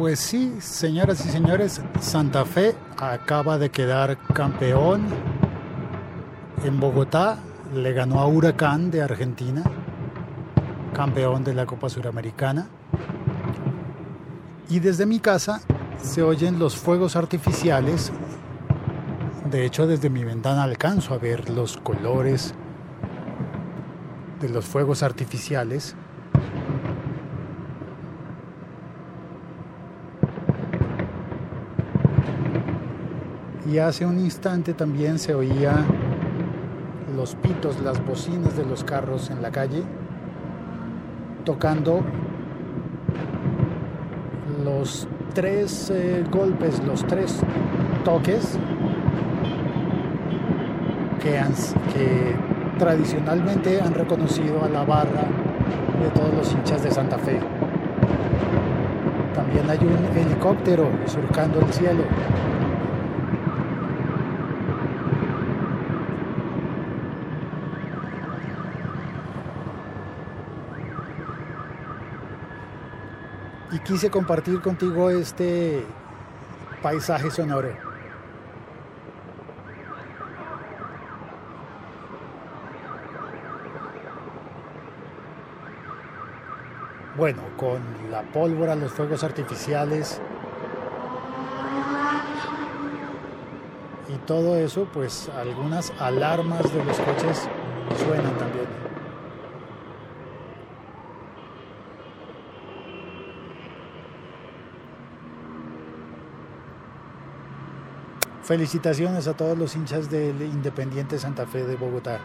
Pues sí, señoras y señores, Santa Fe acaba de quedar campeón en Bogotá, le ganó a Huracán de Argentina, campeón de la Copa Suramericana. Y desde mi casa se oyen los fuegos artificiales. De hecho, desde mi ventana alcanzo a ver los colores de los fuegos artificiales. Y hace un instante también se oía los pitos, las bocinas de los carros en la calle, tocando los tres eh, golpes, los tres toques que, han, que tradicionalmente han reconocido a la barra de todos los hinchas de Santa Fe. También hay un helicóptero surcando el cielo. Y quise compartir contigo este paisaje sonoro. Bueno, con la pólvora, los fuegos artificiales y todo eso, pues algunas alarmas de los coches suenan también. Felicitaciones a todos los hinchas del Independiente Santa Fe de Bogotá.